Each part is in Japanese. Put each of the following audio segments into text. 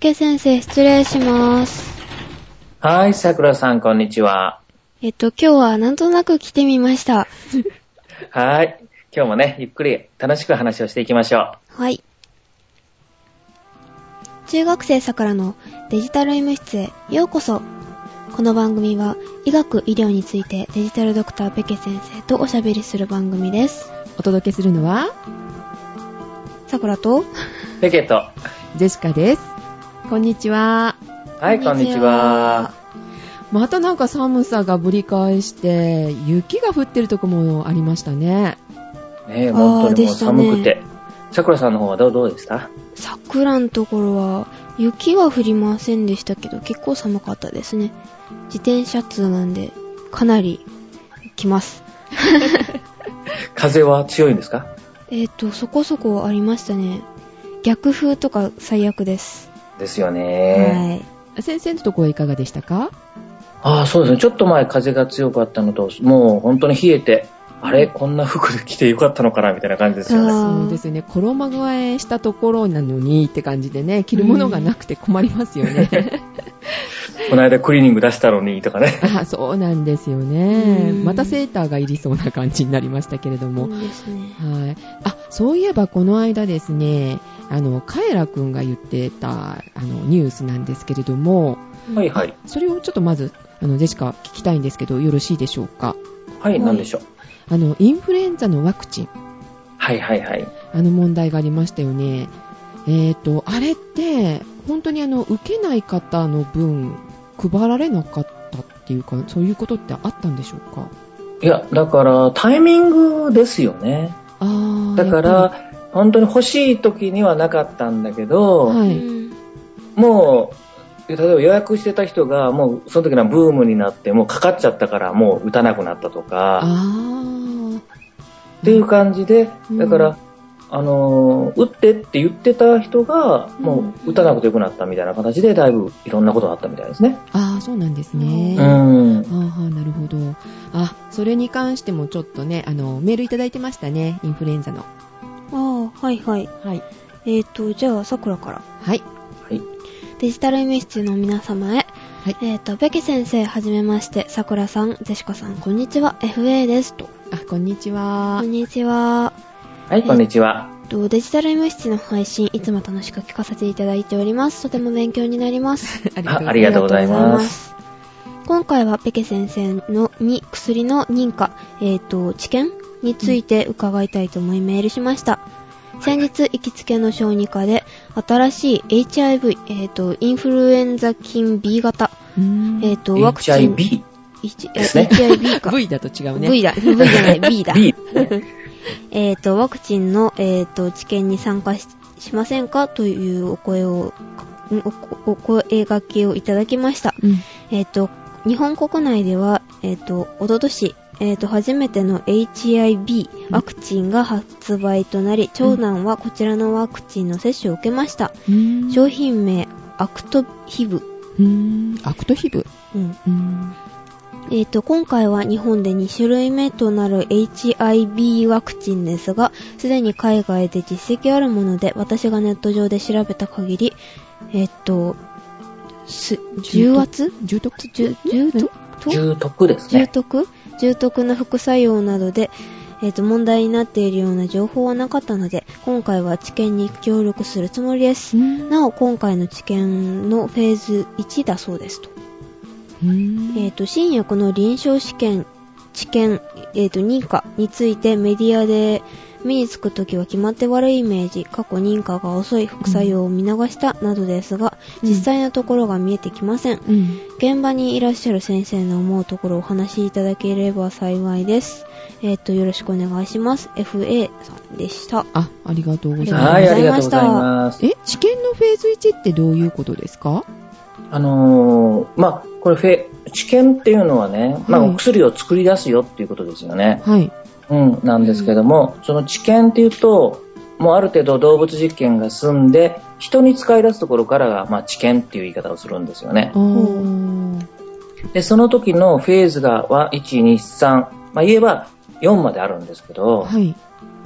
池先生、失礼します。はい、桜さん、こんにちは。えっと、今日はなんとなく来てみました。はい。今日もね、ゆっくり楽しく話をしていきましょはい。中学生さくらのデジタル医務室へようこそ。この番組は医学医療についてデジタルドクターペケ先生とおしゃべりする番組です。お届けするのは、さくらと？う。ペケと。ジェシカです。こんにちは。はい、こんにちは。またなんか寒さがぶり返して、雪が降ってるとこもありましたね。ねえ、本当にもう寒くて。桜さんの方はどうどうでした桜のところは雪は降りませんでしたけど結構寒かったですね。自転車通なんでかなり来ます。風は強いんですか？えっ、と、そこそこありましたね。逆風とか最悪です。ですよね。はい。先生のとこはいかがでしたか？ああ、そうですね。ちょっと前風が強かったのと、もう本当に冷えて、あれ？こんな服で着てよかったのかなみたいな感じですよね。そうですね。衣替えしたところなのにって感じでね、着るものがなくて困りますよね。この間クリーニング出したのにとかね。あ、そうなんですよね。うんまたセーターがいりそうな感じになりましたけれども。そうですね。はい。あ、そういえばこの間ですね、あの、カエラくんが言ってた、あの、ニュースなんですけれども、はいはい。それをちょっとまず、あの、ジェシカ聞きたいんですけど、よろしいでしょうか？はい、なんでしょう？あの、インフルエンザのワクチン、はいはいはい。あの問題がありましたよね。えっ、と、あれって、本当にあの、受けない方の分、配られなかったっていうか、そういうことってあったんでしょうか？いや、だからタイミングですよね。あーだから、本当に欲しい時にはなかったんだけど、はい。うんもう、例えば予約してた人が、もうその時のブームになって、もうかかっちゃったから、もう打たなくなったとか、っていう感じで、うんだから、あのー打ってって言ってた人が、もう打たなくてよくなったみたいな形で、だいぶいろんなことがあったみたいですね。あー、そうなんですね。うあん。ーなるほど。あ、それに関してもちょっとね、あの、メールいただいてましたね、インフルエンザの。ああ、はいはい。はい。えっ、と、じゃあ、さくらから。はい。はい。デジタル医務室の皆様へ。はいえっ、と、ベケ先生、はじめまして。さくらさん、ジェシカさん、こんにちは。FA です。と。あ、こんにちはこん。にちは。はい、こんにちは。とデジタル医務室の配信、いつも楽しく聞かせていただいております。とても勉強になります。あありがとうございます。今回はペケ先生のに薬の認可、えっ、と、治験について伺いたいと思いメールしました。先日、行きつけの小児科で、新しい HIV、えっ、と、インフルエンザ菌 B 型、えっ、と、ワクチン。HIV。HIV か。V だと違うね。V だ。V じゃない、B だ。B。えっ、と、ワクチンの、えっ、と、治験に参加ししませんかというお声を、んおお声掛けをいただきました。うん。えっ、と、日本国内では、えっ、と、おととし、えっ、と、初めての HIV ワクチンが発売となり、長男はこちらのワクチンの接種を受けました。うーん商品名、アクトヒブ。うーん。アクトヒブ？うん。うーん。えっ、と、今回は日本で2種類目となる HIV ワクチンですが、すでに海外で実績あるもので、私がネット上で調べた限り、えっ、と、す、重圧重篤？重、重篤？重篤？です重ね。篤？重篤な副作用などで、えっ、と、問題になっているような情報はなかったので、今回は治験に協力するつもりです。なお、今回の治験のフェーズ1だそうですと。えっ、と、新薬の臨床試験、治験、えっ、と、認可についてメディアで目につくときは決まって悪いイメージ、過去認可が遅い副作用を見逃したなどですが、うん実際のところが見えてきません。うん。現場にいらっしゃる先生の思うところをお話しいただければ幸いです。えっ、と、よろしくお願いします。FA さんでした。あ、ありがとうございはます。はい、ありがとうございます。え、治験のフェーズ1ってどういうことですか？あのーまあ、これフェ、治験っていうのはね、まあ、はいお薬を作り出すよっていうことですよね。はい。うん、なんですけども、その治験っていうと、もうある程度動物実験が済んで、人に使い出すところからが、まあ、治験っていう言い方をするんですよねで、その時のフェーズがは1、2、3、まあ、言えば4まであるんですけど、はい。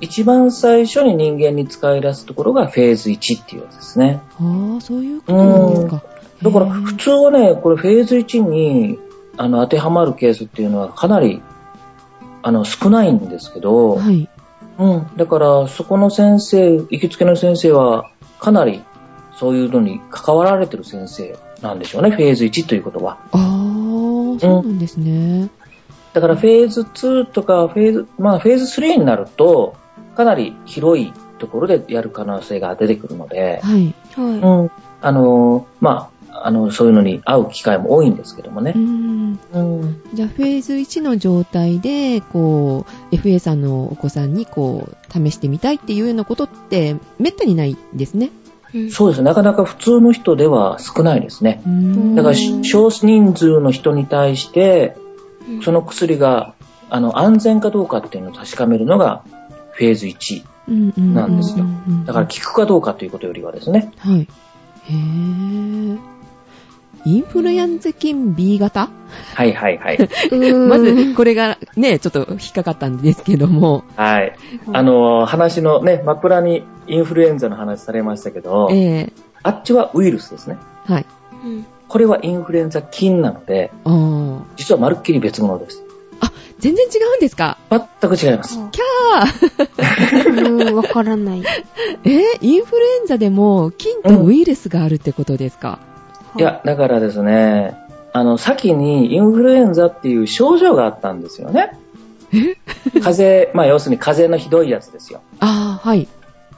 一番最初に人間に使い出すところがフェーズ1っていうやつですね。ああ、そういうことなんですか。だから普通はね、これフェーズ1にあの当てはまるケースっていうのはかなりあの少ないんですけど、はい。うん。だからそこの先生、行きつけの先生はかなりそういうのに関わられてる先生なんでしょうね、フェーズ1ということは。ああ、そうなんですね。だからフェーズ2とかフェーズ、まあフェーズ3になると、かなり広いところでやる可能性が出てくるので、はい。はうん。あの、まあ、あの、そういうのに会う機会も多いんですけどもねう。ん。うん。じゃあ、フェーズ1の状態で、こう、FA さんのお子さんに、こう、試してみたいっていうようなことって、めったにないですね。い。そうですね。なかなか普通の人では少ないですね。うんだからうん少人数の人に対して、うんその薬が、あの、安全かどうかっていうのを確かめるのが、フェーズ1。うんうんなんですようんだから効くかどうかということよりはですね。はい。へぇインフルエンザ菌 B 型？はいはいはい。うーんまず、これがね、ちょっと引っかかったんですけども、はい。あ、の、話のね、マプラにインフルエンザの話されましたけど、ええあっちはウイルスですね。はい。うんこれはインフルエンザ菌なので、あー実はまるっきり別物です。全然違うんですか？全く違います。キャーうん、わからない。えインフルエンザでも菌とウイルスがあるってことですか、いや、だからですね、あの、先にインフルエンザっていう症状があったんですよね。風邪、まあ要するに風邪のひどいやつですよ。ああ、はい。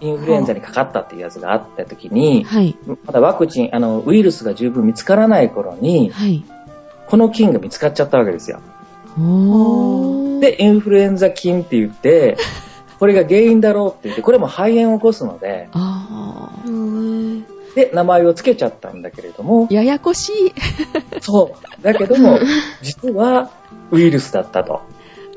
インフルエンザにかかったっていうやつがあった時に、はい。まだワクチン、あの、ウイルスが十分見つからない頃に、はい。この菌が見つかっちゃったわけですよ。おー。で、インフルエンザ菌って言って、これが原因だろうって言って、これも肺炎を起こすので、で、名前を付けちゃったんだけれどもー。、ややこしい。そう。だけども、実はウイルスだったと。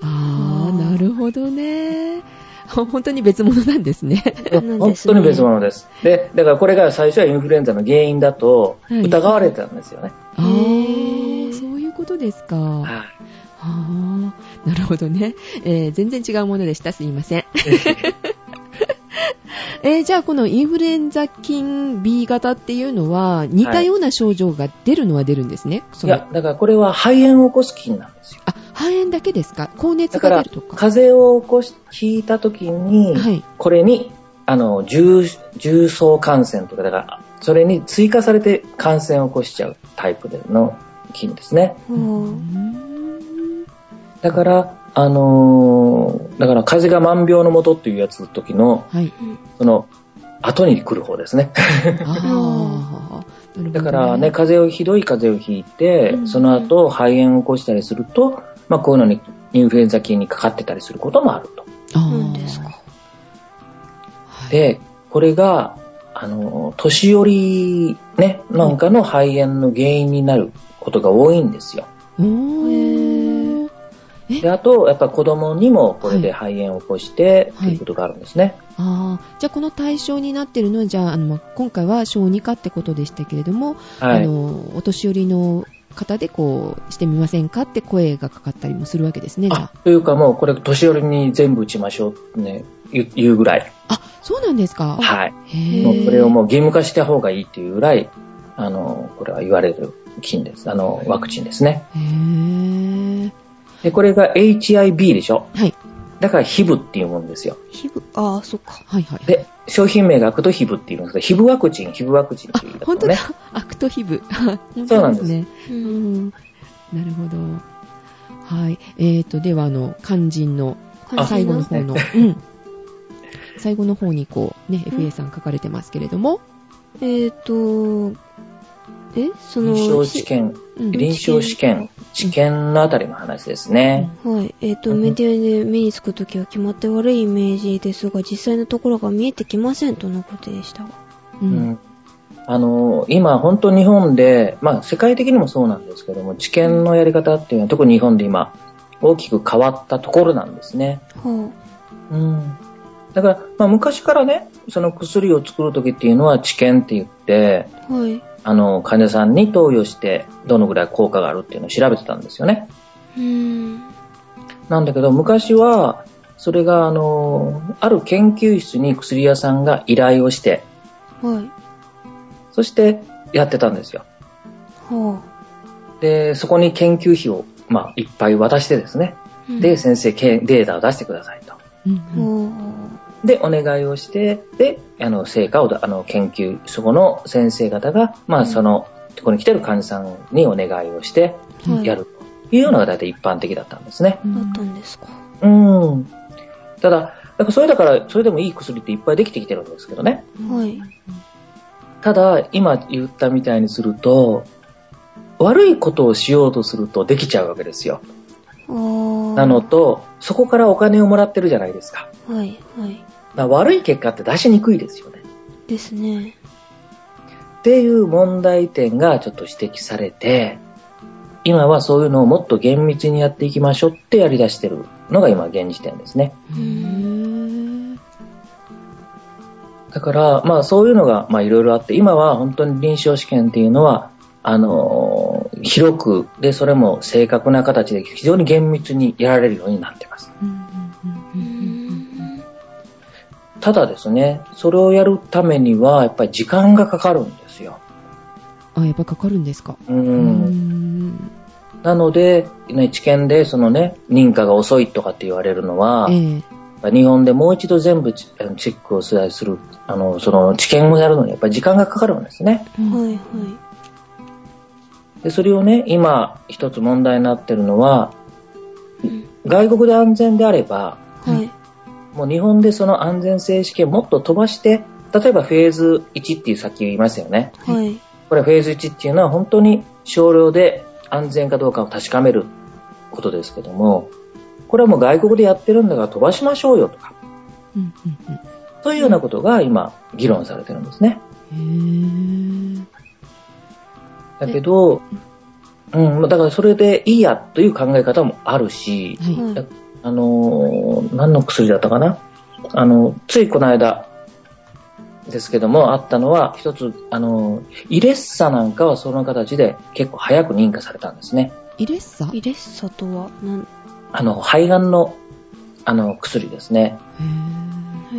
ああ、なるほどね。本当に別物なんですね。本当に別物です。で、だからこれが最初はインフルエンザの原因だとはい疑われてたんですよね。ああ、そういうことですか。はいああ、なるほどね。えー全然違うものでした。すいません。えーじゃあこのインフルエンザ菌 B 型っていうのは似たような症状が出るのは出るんですね？そのいや、だからこれは肺炎を起こす菌なんですよ。あ、肺炎だけですか？高熱が出るとか。風邪を起こし、引いた時に、はい。これに、あの、重、重層感染とか、だから、それに追加されて感染を起こしちゃうタイプでの菌ですね。うんだから、あのーだから風邪が万病のもとっていうやつの時の、はい。その、後に来る方ですね。ああ、なるほどだからね、風邪を、ひどい風邪をひいて、うんその後肺炎を起こしたりすると、まあこういうのに、インフルエンザ菌にかかってたりすることもあると。あーなんですかはいで、これが、あの、年寄り、ね、なんかの肺炎の原因になることが多いんですよ。おーえで、あと、やっぱ子供にもこれで肺炎を起こして、はいっていうことがあるんですね。ああ、じゃあこの対象になってるのは、じゃあ、あの、まあ今回は小児科ってことでしたけれども、はい。あの、お年寄りの方でこう、してみませんかって声がかかったりもするわけですね、というかもうこれ年寄りに全部打ちましょうってね、言うぐらい。あ。あ、そうなんですか？はい。もうこれをもう義務化した方がいいっていうぐらい、あの、これは言われる菌です。あの、ワクチンですね。へーで、これが ヒブでしょ？はい。だから HIV っていうもんですよ。ひぶ、ああ、そっか。はいはい。で、商品名がアクト HIV っていうんですけど、HIV ワクチン、HIV ワクチンっていう言い本当だね。。アクトヒブ。本 そうなんですね。う。うんん。なるほど。はい。えーと、では、あの、肝心のあ最後の方の、うん。最後の方にこう、ね、FA さん書かれてますけれども、えっ、と、えその、臨床試験、うん臨床試験、治験のあたりの話ですね。はい。えっ、と、うんメディアで目につくときは決まって悪いイメージですが、実際のところが見えてきませんとのことでしたが。う。うんんあの、今、本当日本で、まあ、世界的にもそうなんですけども、治験のやり方っていうのは、特に日本で今、大きく変わったところなんですね。はうん。だから、まあ、昔からね、その薬を作るときっていうのは、治験って言って、あ。はい。あの、患者さんに投与して、どのぐらい効果があるっていうのを調べてたんですよね。うーん。なんだけど、昔は、それが、あの、ある研究室に薬屋さんが依頼をして、はい。そしてやってたんですよ。はで、そこに研究費を、まあ、いっぱい渡してですね。あ。で、先生、けデータを出してくださいと。うんで、お願いをして、で、あの、成果をだ、あの、研究、そこの先生方が、まあ、うんその、ここに来てる患者さんにお願いをして。やるというのが大体一般的だったんですね。うんだったんですか。うん。ただ、だからそれだから、それでもいい薬っていっぱいできてきてるんですけどね。はい。ただ、今言ったみたいにすると、悪いことをしようとするとできちゃうわけですよ。なのと、そこからお金をもらってるじゃないですか。はい。はい。悪い結果って出しにくいですよね。ですね。っていう問題点がちょっと指摘されて、今はそういうのをもっと厳密にやっていきましょうってやり出してるのが今現時点ですね。だから、まあそういうのが、まあいろいろあって、今は本当に臨床試験っていうのは、あのー広く、で、それも正確な形で非常に厳密にやられるようになってます。うんただですね、それをやるためには、やっぱり時間がかかるんですよ。あ、やっぱかかるんですか？う。うんんなので、ね、知見でそのね、認可が遅いとかって言われるのは、ええ日本でもう一度全部チェックをする、あの、その知見をやるのにやっぱり時間がかかるんですね。はい。はい。で、それをね、今一つ問題になってるのは、うん外国で安全であれば、はい。もう日本でその安全性試験もっと飛ばして、例えばフェーズ1っていうさっき言いましたよね。はい。これフェーズ1っていうのは本当に少量で安全かどうかを確かめることですけども、これはもう外国でやってるんだから飛ばしましょうよとか、うんうんうんそういうようなことが今議論されてるんですね。だけど、うん、だからそれでいいやという考え方もあるし、はい。はい。あのー何の薬だったかな？あの、ついこの間ですけども、あったのは、一つ、あのーイレッサなんかはその形で結構早く認可されたんですね。イレッサ？イレッサとは、なん、あの、肺がんの、あの、薬ですね。へー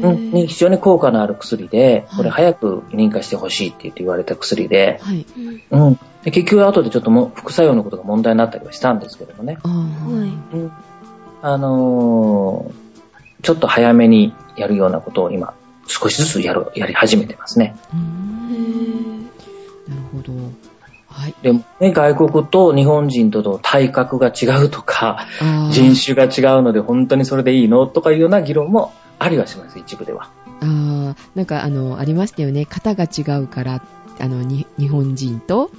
うん、に非常に効果のある薬で、はいこれ早く認可してほしいって言って言われた薬で、はい。うん結局後でちょっともう副作用のことが問題になったりはしたんですけどもね。はいうん。あのーちょっと早めにやるようなことを今、少しずつやる、やり始めてますね。なるほど。はい。でもね、外国と日本人との体格が違うとか、人種が違うので本当にそれでいいのとかいうような議論もありはします、一部では。あーなんかあの、ありましたよね。型が違うから、あの、に日本人と、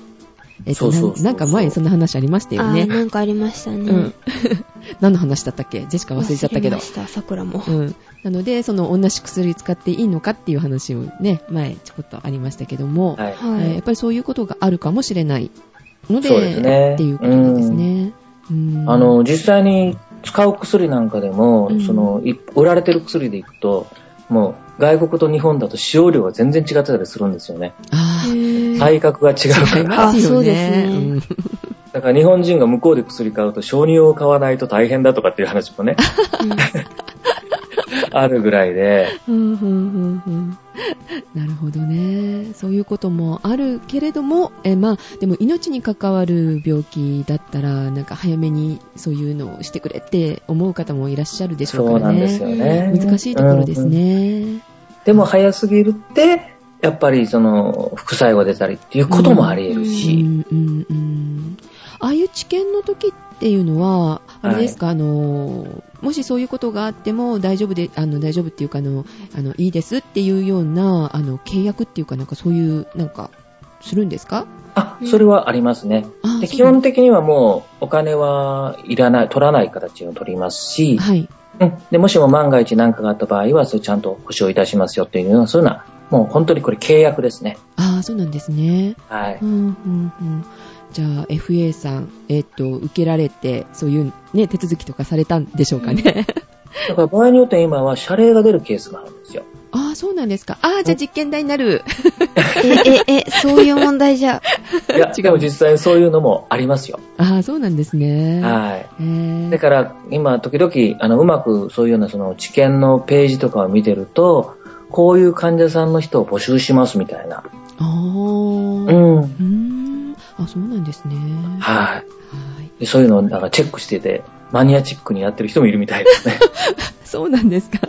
えっと、そうそうそうそうなんなんか前にそんな話ありましたよあー、ね。なんかありましたね。うん。何の話だったっけ？ジェシカ忘れちゃったけど忘れま。した、桜も。うん。なので、その同じ薬使っていいのかっていう話をね、前ちょこっとありましたけども、はい。はい。えーやっぱりそういうことがあるかもしれないので、そうですねっていうことなんですね。うんあ、の、実際に使う薬なんかでも、うんその、い売られてる薬でいくと、もう、外国と日本だと使用量が全然違ってたりするんですよね。あ体格が違うから。そうですね。うん。だから日本人が向こうで薬買うと小児用を買わないと大変だとかっていう話もね、うん あるぐらいで、うんうんうんうんなるほどね。そういうこともあるけれども、えまあ、でも命に関わる病気だったら、なんか早めにそういうのをしてくれって思う方もいらっしゃるでしょうそうからね。なんですよね。難しいところですうん。ね。でも早すぎるって、やっぱりその、副作用が出たりっていうこともあり得るうし、んうんうんああいう治験の時っていうのは、あれですか、あの、もしそういうことがあっても大丈夫で、あの、大丈夫っていうか、あの、あの、いいですっていうような、あの、契約っていうか、なんかそういう、なんか、するんですか？あ、それはありますね。で基本的にはもう、お金はいらない、取らない形を取りますし、はい。うん。で、もしも万が一何かがあった場合は、それちゃんと保証いたしますよっていうような、そういうような、もう本当にこれ契約ですね。ああ、そうなんですね。はい。うん、うん、うん。じゃあ、FA さん、えっ、と、受けられて、そういうね、手続きとかされたんでしょうかね。だから場合によって今は謝礼が出るケースがあるんですよ。ああ、そうなんですか。ああ、じゃあ実験台になる。え、え、え、そういう問題じゃ。いや、違う実際そういうのもありますよ。ああ、そうなんですね。はい。だから、今、時々、あの、うまくそういうような、その、知見のページとかを見てると、こういう患者さんの人を募集しますみたいな。ああ。う。うんーん。あ、そうなんですね。はい。はい。でそういうのを、なんかチェックしてて、マニアチックにやってる人もいるみたいですね。そうなんですか。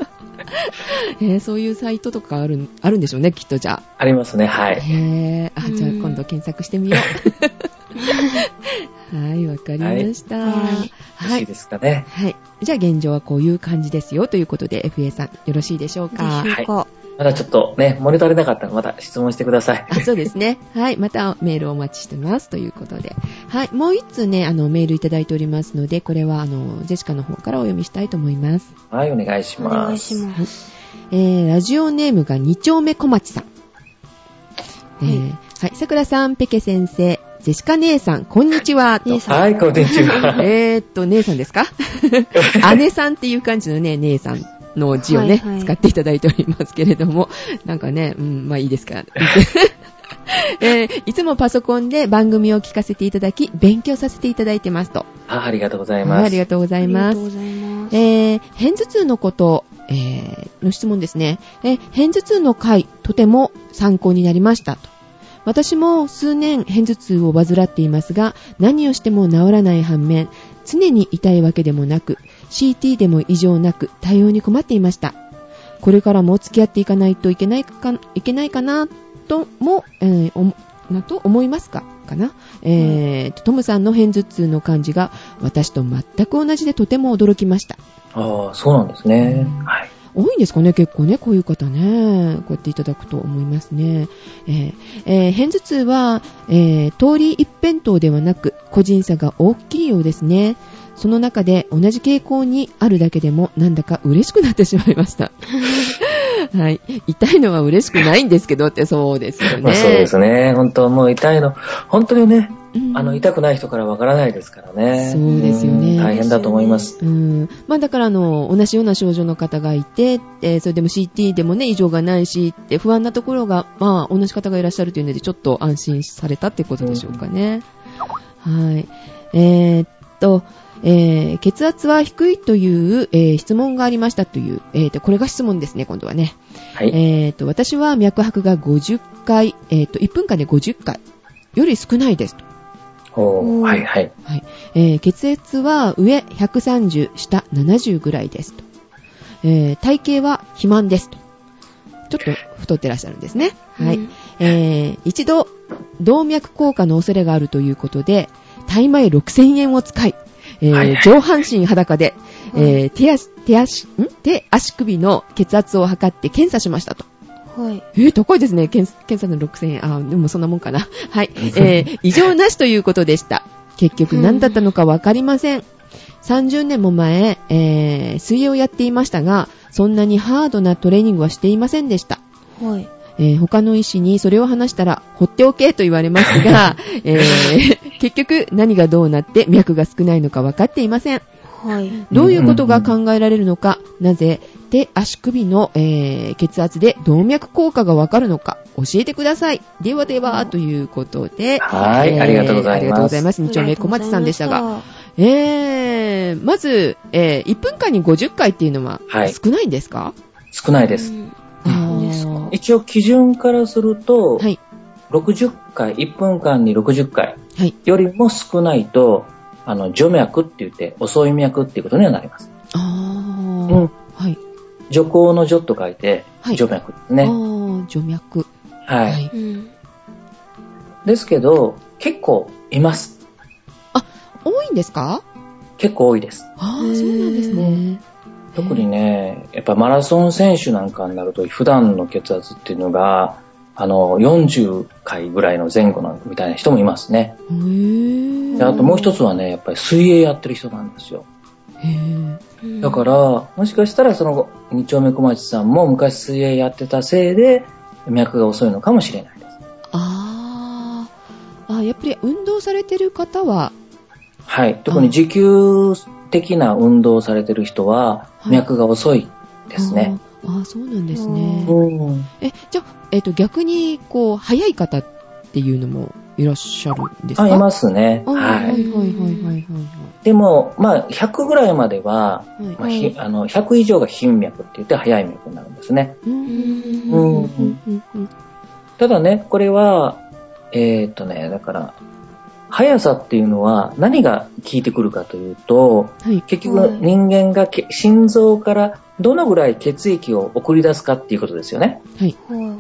えーそういうサイトとかある、あるんでしょうね、きっとじゃありますね、はあ。い。へーあ、じゃあうん今度検索してみよう。はい、わかりました。はいはいい。ですかね。はい。じゃあ現状はこういう感じですよということで、FA さん、よろしいでしょうか。でしょうか。まだちょっとね、物足りなかったらまた質問してください。あそうですね。はい。またメールをお待ちしてます。ということで。はい。もう一通ね、あの、メールいただいておりますので、これは、あの、ジェシカの方からお読みしたいと思います。はい、お願いしおます。願いします。えー、ラジオネームが二丁目小町さん。えー、はい。桜さん、ペケ先生、ジェシカ姉さん、こんにちは。と姉さんはい、こんにちは。えーっと、姉さんですか？姉さんっていう感じのね、姉さんの字をね、はいはい使っていただいておりますけれども、なんかね、うん、まあいいですか。えーいつもパソコンで番組を聞かせていただき、勉強させていただいてますと。あありがとうございはい、ます。ありがとうございます。ありがとうございます。えー、偏頭痛のこと、えーの質問ですね。えー偏頭痛の回、とても参考になりましたと。私も数年偏頭痛を患っていますが、何をしても治らない反面、常に痛いわけでもなく、CT でも異常なく、対応に困っていました。これからも付き合っていかないといけないかいけないかな、とも、えーなと思いますかかな、えーとトムさんの偏頭痛の感じが私と全く同じでとても驚きました。ああ、そうなんですね。はい。多いんですかね、結構ね、こういう方ね。こうやっていただくと思いますね。えーえー偏頭痛は、えー通り一辺倒ではなく、個人差が大きいようですね。その中で同じ傾向にあるだけでも、なんだか嬉しくなってしまいました。はい。痛いのは嬉しくないんですけどって、そうですよね。まあそうですね。本当もう痛いの、本当にね、うんあの、痛くない人からわからないですからね。そうですよねん大変だと思います。うん。まあだからあの、同じような症状の方がいて、えーそれでも CT でもね、異常がないし、って不安なところが、まあ同じ方がいらっしゃるというので、ちょっと安心されたってことでしょうかね。はい。えーっと、えー血圧は低いという、えー質問がありましたという、えーっと、これが質問ですね、今度はね。はい。えーっと、私は脈拍が50回、えーっと、1分間で50回より少ないですと。おはいはい。はい。えー血圧は上130、下70ぐらいですと。えー体型は肥満ですと。ちょっと太ってらっしゃるんですね。はい。うんえー一度、動脈硬化の恐れがあるということで、大米6000円を使い、えー上半身裸で、えー手足、手足、ん？手足首の血圧を測って検査しましたと。はい。えー、高いですね。検検査の6000円。あー、でもそんなもんかな。はい。えー、異常なしということでした。結局何だったのかわかりません。30年も前、えー、水泳をやっていましたが、そんなにハードなトレーニングはしていませんでした。はい。えー他の医師にそれを話したら、放っておけと言われますが、えー結局何がどうなって脈が少ないのか分かっていません。はい。どういうことが考えられるのか、なぜ手足首の、えー血圧で動脈硬化がわかるのか教えてください。ではでは、ということで。はいありがとうございますありがとうございます。二丁目小松さんでしたが。えー、まず、えー、1分間に50回っていうのははい少ないんですか、少ないです。一応基準からすると、はい。60回、1分間に60回はい。よりも少ないと、あの、除脈って言って、遅い脈っていうことにはなります。あー。うん。はい。除光の除と書いてはい、除脈ですあね。ー、除脈。はい。はい。うん。ですけど、結構います。多いんですか？結構多いです。あー、そうなんですね。特にね、やっぱマラソン選手なんかになると、普段の血圧っていうのが、あの、40回ぐらいの前後なみたいな人もいますね。であともう一つはね、やっぱり水泳やってる人なんですよ。だから、もしかしたらその二丁目小町さんも昔水泳やってたせいで、脈が遅いのかもしれないです。あー。あ、やっぱり運動されてる方は、はい。特に持久的な運動をされてる人は、はい脈が遅いですね。あーあー、そうなんですね。うん。え、じゃあ、えっ、と、逆に、こう、早い方っていうのもいらっしゃるんですか？あ、いますね。あはい。はいはいはいはいはいでも、まあ、100ぐらいまでは、はい。まあ、ひあの100以上が頻脈って言って早い脈になるんですね。ただね、これは、えーっとね、だから、速さっていうのは何が効いてくるかというと、はい。結はい局人間がけ心臓からどのぐらい血液を送り出すかっていうことですよね。はい。は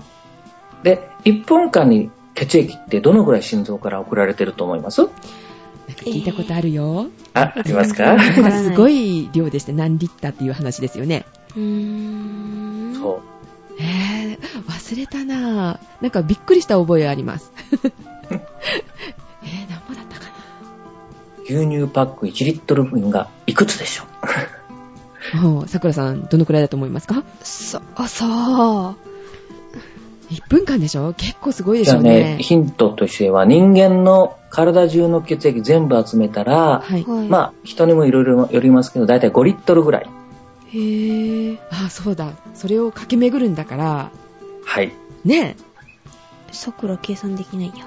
で、1分間に血液ってどのぐらい心臓から送られてると思います？なんか聞いたことあるよ。あ、ありますか？すごい量でして何リッターっていう話ですよね。い。うーん。そう。えー、忘れたなぁ。なんかびっくりした覚えあります。牛乳パック1リットル分がいくつでしょう？もう、桜さん、どのくらいだと思いますか？さ、あ、さあ。?1 分間でしょ？結構すごいでじゃあしょうねね、。ヒントとしては人間の体中の血液全部集めたら、はい。はい。まあ人にもいろいろよりますけど、だいたい5リットルぐらい。へぇー。あ、そうだ。それを駆け巡るんだから、はい。ね桜計算できないや。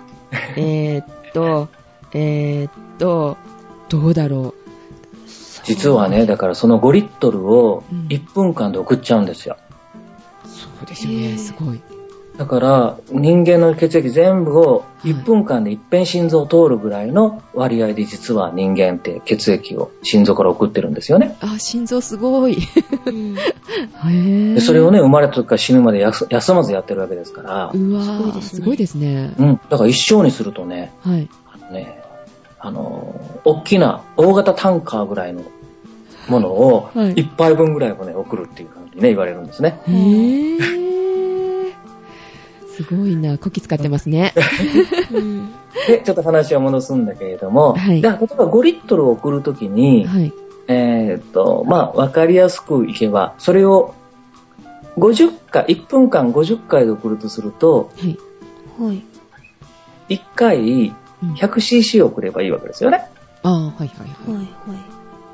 え。えーっと、えーっと、どうだろ実はね、だからその5リットルをうん1分間で送っちゃうんですよ。う。そうですよね。すごい。だから人間の血液全部を1分間で一遍心臓を通るぐらいの割合で実は人間って血液を心臓から送ってるんですよね。あ、心臓すごい。うん。へそれをね、生まれた時から死ぬまで休休まずやってるわけですから、うわすごいですねーすごいですね。うん。だから一生にするとね、はい。あのね、あの、大きな、大型タンカーぐらいのものを、はい一杯分ぐらいをね、送るっていう感じにね、言われるんですね。へー。すごいな。こき使ってますね。うん。で、ちょっと話を戻すんだけれども、はいじゃあ例えば5リットルを送るときに、はい。えーっと、まあ、わかりやすくいけば、それを50回、1分間50回で送るとすると、はい。はい。1回うん 100cc 送ればいいわけですよね。ああ、はいはいはい。はい。は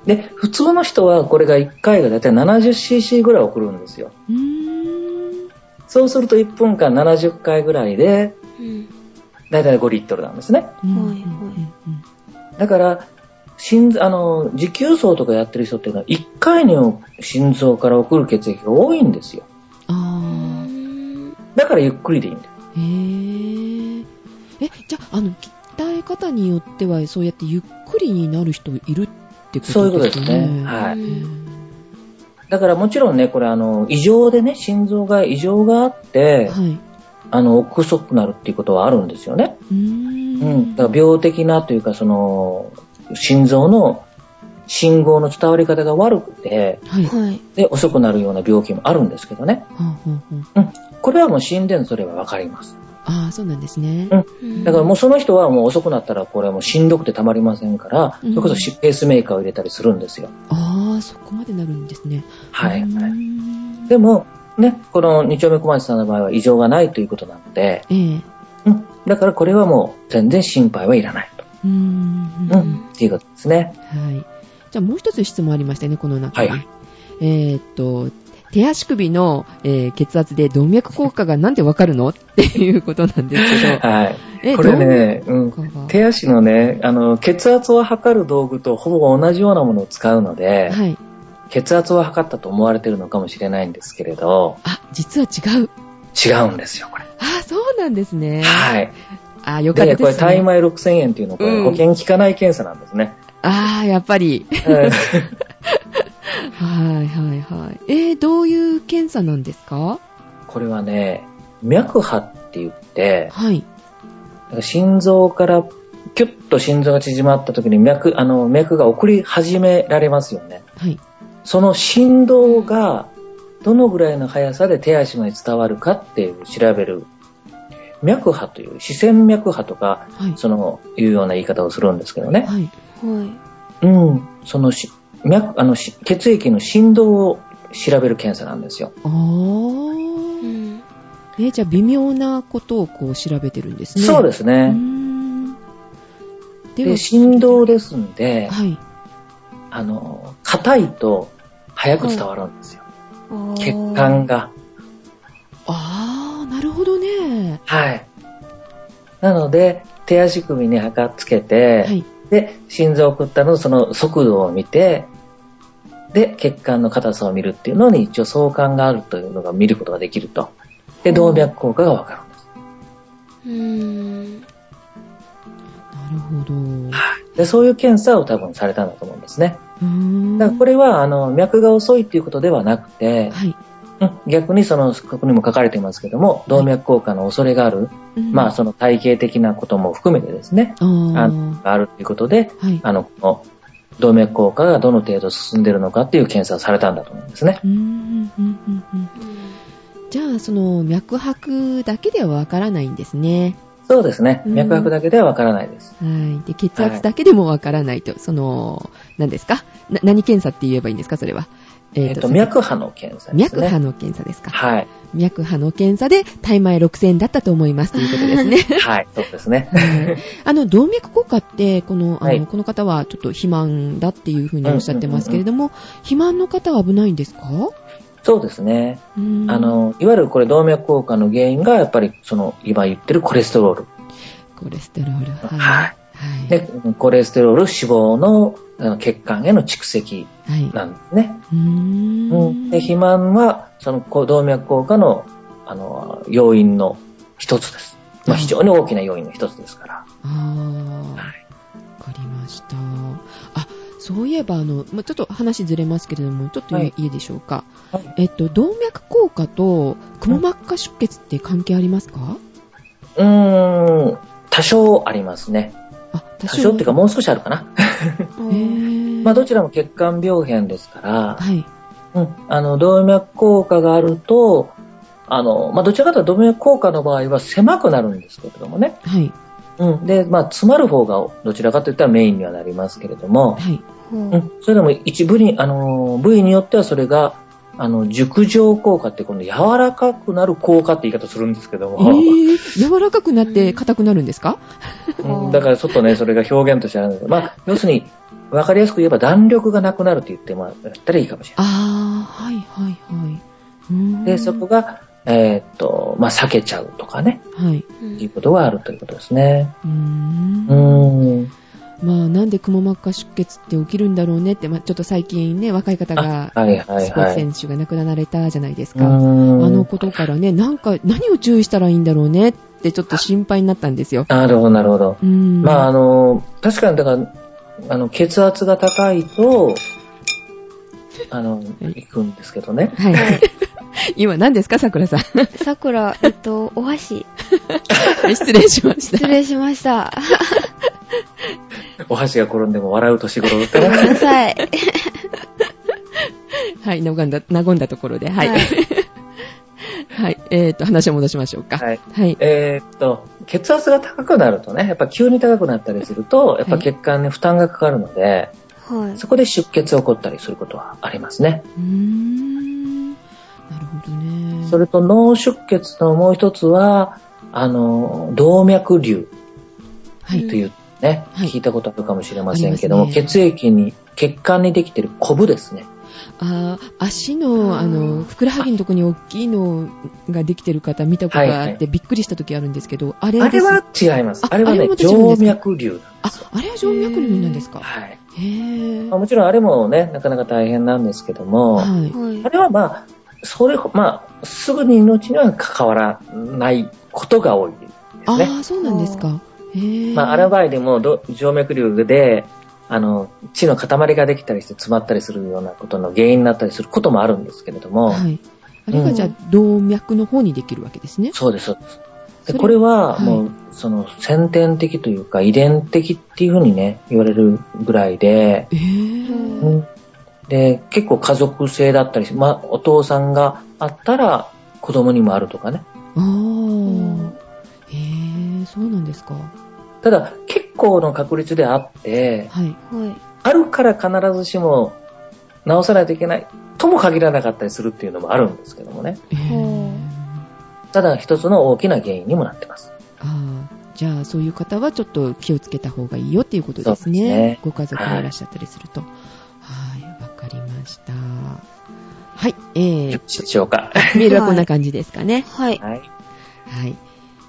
い。で、普通の人はこれが1回がだいたい 70cc ぐらい送るんですよ。うーん。そうすると1分間70回ぐらいで、うん。だいたい5リットルなんですね。うんはいはいだから、心臓あの、持久走とかやってる人っていうのは、1回に心臓から送る血液が多いんですよ。うあん。だからゆっくりでいいんだよ。あ。へー。え、じゃあ、あの、鍛え方によっては、そうやってゆっくりになる人いるってことですかね。そういうことですね。はい。うんだからもちろんね、これあの、異常でね、心臓が異常があって、はい。あの、遅くなるっていうことはあるんですよね。うー。うんん。だから病的なというか、その、心臓の信号の伝わり方が悪くて、はい。ははい。で、遅くなるような病気もあるんですけどね。あ、はあはこれはもう心電図取ればわかります。あ、ああ、そうなんですね。うんだからもうその人はもう遅くなったらこれはもうしんどくてたまりませんから、うんそれこそしペースメーカーを入れたりするんですよ。ああ、そこまでなるんですね。はい。はいんでも、ね、この二丁目小町さんの場合は異常がないということなので、ええ。うん。だからこれはもう全然心配はいらないと。うーん。う。はん。っていうことですね。い。じゃあもう一つ質問ありましてね、この中に。はいえーっと、手足首の、えー血圧で動脈硬化がなんでわかるの？っていうことなんですけど。はい。えこれね、うん。手足のね、あの、血圧を測る道具とほぼ同じようなものを使うので、はい。血圧を測ったと思われてるのかもしれないんですけれど、あ、実は違う。違うんですよ、これ。あ、そうなんですね。はい。あ、よかったで、です、ね。これ、タイ米6000円っていうのは、こうんれ保険効かない検査なんですね。ああ、やっぱり。うんはいはいはい。えー、どういう検査なんですか？これはね、脈波って言って、はい。なんか心臓からキュッと心臓が縮まった時に脈、あの、脈が送り始められますよね。はい。その振動がどのぐらいの速さで手足まで伝わるかっていう調べる脈波という視線脈波とか、はい。その、いうような言い方をするんですけどね。はい。はい。うん。そのし、脈、あの、し血液の振動を調べる検査なんですよ。あ。えーじゃあ微妙なことをこう調べてるんですね。そうですね。ん。でで、振動ですんで、はい。あの、硬いと早く伝わるんですよ。血管が。が。あー、なるほどね。はい。なので、手足首に測っつけて、はい。で、心臓を送ったのその速度を見て、で、血管の硬さを見るっていうのに一応相関があるというのが見ることができると。で、動脈硬化がわかるんです。うーん。なるほど。うで、そういう検査を多分されたんだと思うんですね。ーんだからこれは、あの、脈が遅いっていうことではなくて、はい。うん逆にその、ここにも書かれていますけども、動脈硬化の恐れがある、うんまあ、その体系的なことも含めてですね、あのがあるということで、はい。あの、この動脈硬化がどの程度進んでいるのかっていう検査をされたんだと思うんですね。うーんうんうんうんじゃあ、その脈拍だけではわからないんですね。そうですね。うん脈拍だけではわからないです。はい。で、血圧だけでもわからないと、その、何ですか？な何検査って言えばいいんですか？それは。えっ、と、脈波の検査ですね。脈波の検査ですか。はい。脈波の検査で、体前6000だったと思いますということですね。はい、そうですね。あの、動脈硬化って、この、あの、はいこの方はちょっと肥満だっていうふうにおっしゃってますけれども、肥満の方は危ないんですか？そうですね。うーんあ、の、いわゆるこれ動脈硬化の原因が、やっぱりその、今言ってるコレステロール。コレステロール。はい。ははい。で、コレステロール、脂肪のあの血管への蓄積はい。なんですね。うーうん。ん。で、肥満は、そのこう動脈硬化の、あの、要因の一つです。まあ、非常に大きな要因の一つですから。あー。わかりました。あ、そういえば、あの、まあ、ちょっと話ずれますけれども、ちょっといい,、はいいでしょうか。はいえっと、動脈硬化と、くも膜下出血って関係ありますか、うーん、多少ありますね。あ、多少っていうかもう少しあるかな。まあ、どちらも血管病変ですから、はい。うん、あの、動脈硬化があると、あの、まあ、どちらかというと動脈硬化の場合は狭くなるんですけれどもね。はい。うん。で、まあ、詰まる方がどちらかといったらメインにはなりますけれども、はい。うん。それでも一部に、あの、部位によってはそれが、あの、熟状効果ってこの柔らかくなる効果って言い方するんですけどえも、ー、柔らかくなって硬くなるんですか？うんだからちょっとね、それが表現としてあるんですけど、まあ、要するに、わかりやすく言えば弾力がなくなるって言ってもらったらいいかもしれない。あー、はいはいはい。で、そこが、えーっと、まあ、避けちゃうとかね、はい。いうことがあるということですね。うーんうーん。まあ、なんでくも膜下出血って起きるんだろうねって、まあ、ちょっと最近ね、若い方が、はいはいスポーツはい。選手が亡くなられたじゃないですうか。あのことからね、なんか、何を注意したらいいんだろうねって、ちょっと心配になったんですよ。なるほど、なるほど。まあ、あの、確かに、だから、あの、血圧が高いと、あの、行くんですけどね。はい。今何ですか、桜さん？さくら、えっと、お箸。失礼しました。失礼しました。お箸が転んでも笑う年頃だったごめんら。なさい。はい、和んだ、和んだところで、はい。ははいい。えっ、と、話を戻しましょうか。はい。はい。えーっと、血圧が高くなるとね、やっぱ急に高くなったりすると、やっぱ血管に負担がかかるので、はい。そこで出血起こったりすることはありますね。うーん。なるほどね。それと脳出血のもう一つは、あの、動脈瘤はい。というね、はい聞いたことあるかもしれませんけども、ね血液に、血管にできてるコブですね。あー足の、あの、ふくらはぎのとこに大きいのができてる方見たことがあって、はいはいびっくりした時あるんですけど、あれあれは違います。ああれはね静脈瘤なんであすよ。、あれは静脈瘤なんですか？はい。へぇまあもちろんあれもね、なかなか大変なんですけども、はい。はいあ。れはまあ、それ、まあ、すぐに命には関わらないことが多いですね。ああ、そうなんですか。へぇまあ、ある場合でもど静脈瘤で、あの、血の塊ができたりして詰まったりするようなことの原因になったりすることもあるんですけれども、はい。あれがじゃあ、動脈の方にできるわけですね。そうです、そうです。でこれははいもう、その先天的というか遺伝的っていうふうにね、言われるぐらいで、えぇうんで、結構家族性だったりし、まあ、お父さんがあったら子供にもあるとかね。ああ。へぇそうなんですか。ただ、結構の確率であって、はい。はい。あるから必ずしも治さないといけないとも限らなかったりするっていうのもあるんですけどもね。えほーただ一つの大きな原因にもなってます。ああ、じゃあそういう方はちょっと気をつけた方がいいよっていうことですね。そうですねご家族がいらっしゃったりすると。はい、わ、かりました。はい、えーよろしいでしょうか。メールはこんな感じですかね。はい。はい。はい。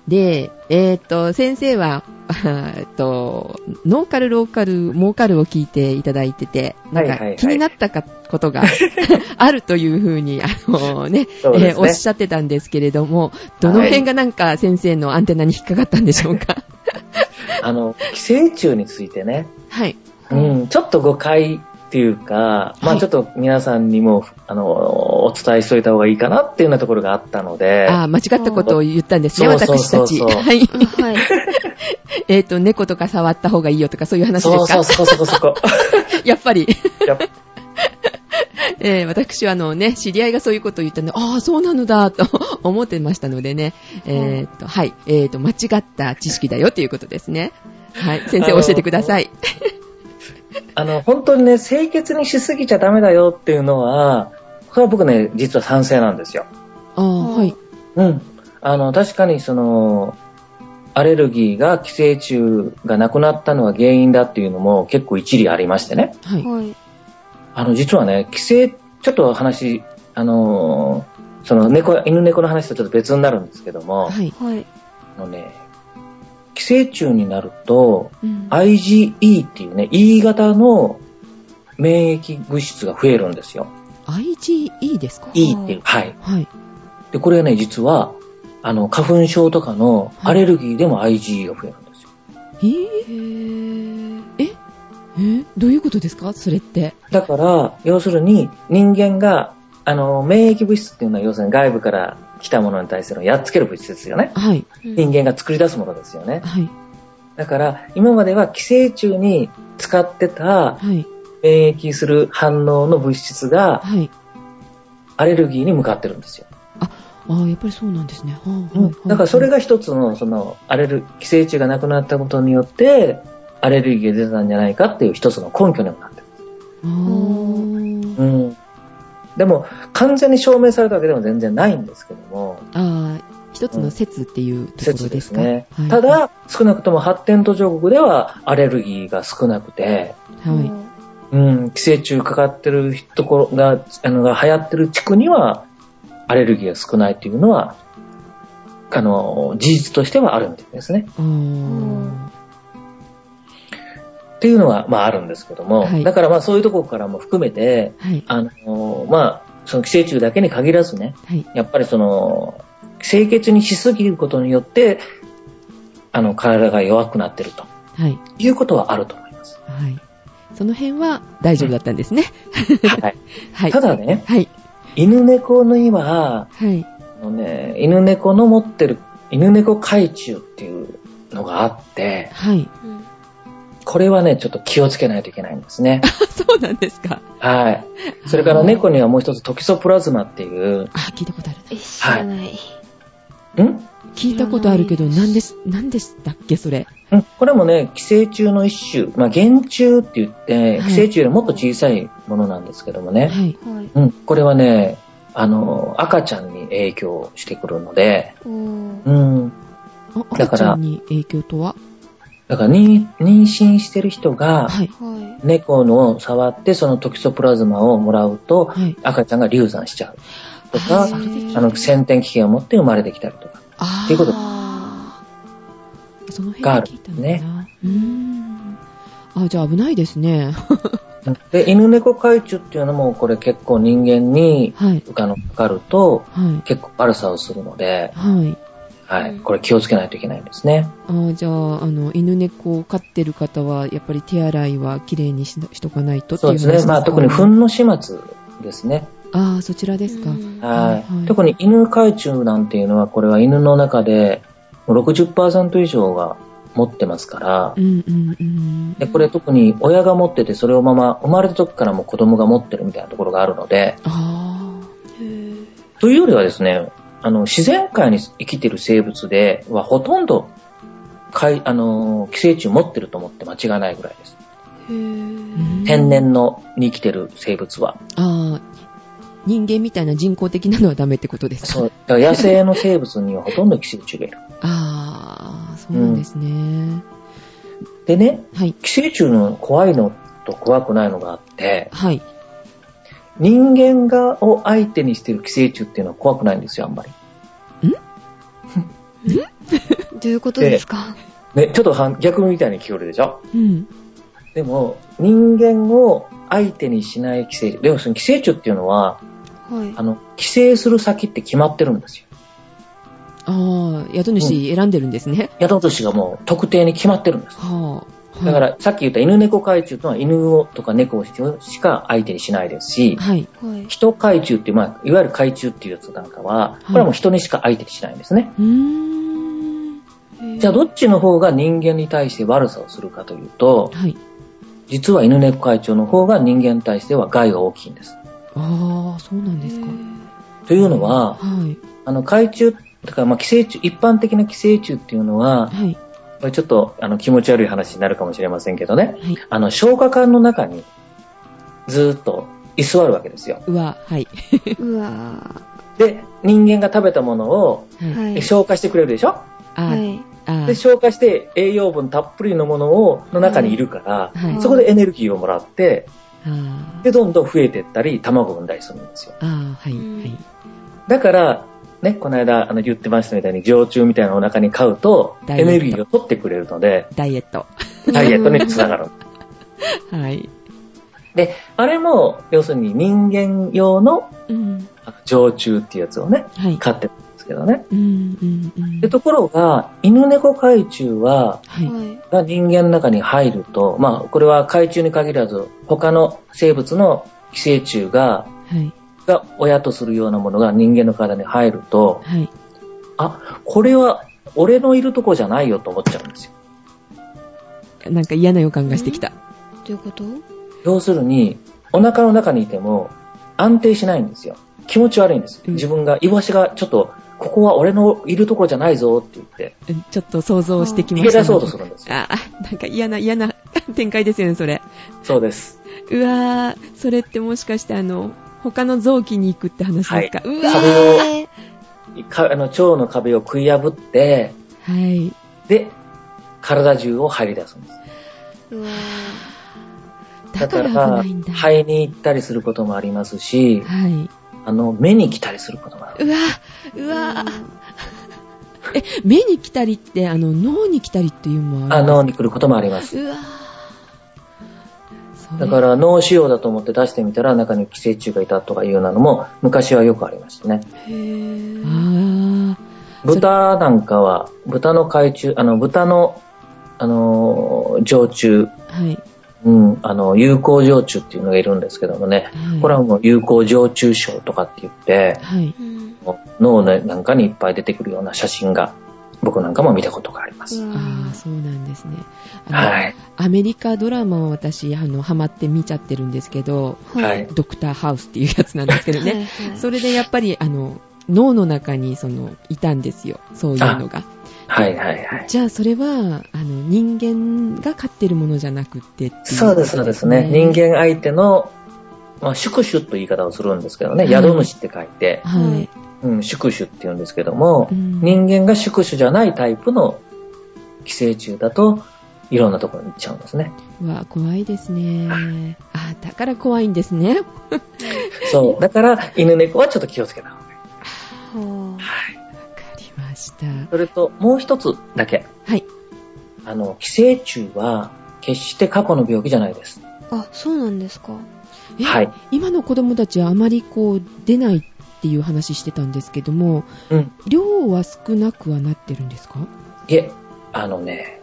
で、えっ、と、先生は、えっと、ノーカル、ローカル、モーカルを聞いていただいてて、なんか気になったかことが あるというふうに、あのね、ね。えーおっしゃってたんですけれども、どの辺がなんか先生のアンテナに引っかかったんでしょうか？あの、寄生虫についてね、はい。うん、ちょっと誤解っていうか、まはいあちょっと皆さんにも、あの、お伝えしといた方がいいかなっていうようなところがあったので、ああ、間違ったことを言ったんですね、そうそう私たち。そうそうはい。はい。えっと、猫とか触った方がいいよとかそういう話ですか？そうそうそうそこそこ。やっぱり。やっぱ えー私はあのね、知り合いがそういうことを言ったので、ああ、そうなのだ、と思ってましたのでね、えーっと、はい、えーっと、間違った知識だよということですね。はい、先生教えてください。あの、本当にね、清潔にしすぎちゃダメだよっていうのは、これは僕ね、実は賛成なんですよ。ああ、はい。うん。あの、確かにその、アレルギーが寄生虫がなくなったのが原因だっていうのも結構一理ありましてね。はい。はい。あの、実はね、寄生、ちょっと話、あのーその猫、犬猫の話とちょっと別になるんですけども、はい。はい。あのね、寄生虫になると、うん IgE っていうね、E 型の免疫物質が増えるんですよ。IgE ですか？E っていう。はい。はい。で、これね、実は、あの、花粉症とかのアレルギーでも IgE が増えるんですよ。えー、へえ？え？ーどういうことですか？それって。だから、要するに人間が、あの、免疫物質っていうのは要するに外部から来たものに対するやっつける物質ですよね。はい。人間が作り出すものですよね。はい。だから、今までは寄生虫に使ってたはい。免疫する反応の物質がはい。アレルギーに向かってるんですよ。ああ、やっぱりそうなんですね。はあはいはいだからそれが一つの、その、アレル、寄生虫がなくなったことによって、アレルギーが出たんじゃないかっていう一つの根拠にもなってる。あーうん。でも、完全に証明されたわけでも全然ないんですけども、ああ、一つの説っていうところ説でか？ですすね。はいた、だ、少なくとも発展途上国ではアレルギーが少なくて、はい。うん、寄生虫かかってるところが、あの、が流行ってる地区には、アレルギーが少ないっていうのは、あの、事実としてはあるんですね。っていうのは、まああるんですけども、はいだからまあそういうところからも含めて、はい。あの、まあ、その寄生虫だけに限らずね、はい。やっぱりその、清潔にしすぎることによって、あの、体が弱くなってるとはい。いうことはあると思います。はい。その辺は大丈夫だったんですね。はい。はい。ただね、はい。犬猫のには、はい。あのね、犬猫の持ってる、犬猫懐中っていうのがあって、はい。うんこれはね、ちょっと気をつけないといけないんですね。そうなんですか。はい。それから猫にはもう一つトキソプラズマっていう、あ、聞いたことあるえ、知らない。ん？聞いたことあるけど、何です、何でしたっけ、それ？うんこれもね、寄生虫の一種、まあ、原虫って言って、はい寄生虫よりもっと小さいものなんですけどもね、はい。はい。うん、これはね、あの、赤ちゃんに影響してくるので、うん、あだから赤ちゃんに影響とは？だから妊妊娠してる人が、はい。は猫の触ってそのトキソプラズマをもらうと、はい。赤ちゃんが流産しちゃうとか、あそれであの、先天危険を持って生まれてきたりとか。あっていうこと。があるうーん。あ、じゃあ危ないですね。で、犬猫懐中っていうのも、これ結構人間に、の、かかると、はい。結構悪さをするので、はい。はい。うんこれ気をつけないといけないんですね。あーじゃあ、あの、犬猫を飼ってる方は、やっぱり手洗いはきれいにししとかないとってそですね。いうですかまあ特に糞の始末ですね。ああ、そちらですか。うんはい。はい特に犬懐中なんていうのは、これは犬の中でもう60%以上が持ってますからう、んうんうん。で、これ特に親が持ってて、それをまま生まれた時からも子供が持ってるみたいなところがあるので、というよりはですね、あの、自然界に生きてる生物ではほとんど、かい、あの、寄生虫持ってると思って間違いないぐらいです。天然のに生きてる生物は。ああ、人間みたいな人工的なのはダメってことですか？そう。だから野生の生物にはほとんど寄生虫がいる。ああ、そうなんですね。でね、はい。寄生虫の怖いのと怖くないのがあって、はい。人間がを相手にしてる寄生虫っていうのは怖くないんですよ、あんまり。どういうことですか？ね、ちょっと反逆みたいに聞こえるでしょ？うん。でも、人間を相手にしない寄生虫。でもその寄生虫っていうのは、はいあ。の、寄生する先って決まってるんですよ。ああ、宿主選んでるんですね。宿主がもう特定に決まってるんです。はあ。だから、さっき言った犬猫海中というのは犬をとか猫をしか相手にしないですし、はい。はい。人海中っていう、まあ、いわゆる海中っていうやつなんかは、これはもう人にしか相手にしないんですね。うーん。じゃあ、どっちの方が人間に対して悪さをするかというと、はい。実は犬猫会長の方が人間に対しては害が大きいんです。ああ、そうなんですか。というのは、はい。あの、海中、だからまあ寄生虫、一般的な寄生虫っていうのは、はい。これちょっとあの気持ち悪い話になるかもしれませんけどね、はい。あの、消化管の中にずーっと居座るわけですよ。うわ、はい。うわ で、人間が食べたものをはい。消化してくれるでしょ？はい。で、消化して栄養分たっぷりのものを、の中にいるから、はい。そこでエネルギーをもらって、あで、どんどん増えていったり、卵を産んだりするんですよ。あ。はい。うんはい。だから、ね、この間あの言ってましたみたいに、常駐みたいなお腹に買うと、エネルギーを取ってくれるので、ダイエット。ダイエットにつながる。はい。で、あれも、要するに人間用の常駐っていうやつをね、はい。飼ってるんですけどね。うん、うん、うん。で、ところが、犬猫海中は、はい。はい。が人間の中に入ると、まあ、これは海中に限らず、他の生物の寄生虫が、はい。が親とするようなものが人間の体に入ると、はい。あ、これは俺のいるとこじゃないよと思っちゃうんですよ。なんか嫌な予感がしてきた。どういうこと？要するに、お腹の中にいても安定しないんですよ。気持ち悪いんです。うん自分が、イワシがちょっと、ここは俺のいるとこじゃないぞって言って、うんちょっと想像してきました。逃げ出そうとするんですよ。ああ、なんか嫌な、嫌な展開ですよね、それ。そうです。うわー、それってもしかしてあの、他の臓器に行くって話ですか、はいうわ壁ーえかあの腸の壁を食い破って、はい。で、体中を入り出すんです。ーうわだから。肺に行ったりすることもありますし、はい。あの、目に来たりすることもある。うわー、うわー。え、目に来たりって、あの、脳に来たりっていうのもあある脳に来ることもあります。うわだから脳腫瘍だと思って出してみたら中に寄生虫がいたとかいうようなのも昔はよくありましたね。豚なんかは、豚の海中、あの、豚の、あの、常虫、はい。うん、あの、有効常虫っていうのがいるんですけどもね、はいこれはもう有効常虫症とかって言って、はい。うん脳なんかにいっぱい出てくるような写真が、僕なんかも見たことがあります。ああ、そうなんですね。はい。アメリカドラマを私、あの、ハマって見ちゃってるんですけど、はいドクターハウスっていうやつなんですけどね。はいはいそれでやっぱり、あの、脳の中に、その、いたんですよ。そういうのが。はいはいはい。じゃあ、それは、あの、人間が飼ってるものじゃなくってっていうそうです、そうですね。人間相手の、まあ、宿主という言い方をするんですけどね、はい宿主って書いて、はい。うん、宿主って言うんですけども、うん人間が宿主じゃないタイプの寄生虫だと、いろんなところに行っちゃうんですね。うわ、怖いですね。あ、だから怖いんですね。そう。だから、犬猫はちょっと気をつけた方がいい。はわかりました。それと、もう一つだけ。はい。あの、寄生虫は、決して過去の病気じゃないです。あ、そうなんですか。えはい。今の子供たちはあまりこう、出ないっていう話してたんですけども、うん。量は少なくはなってるんですか？いえ、あのね、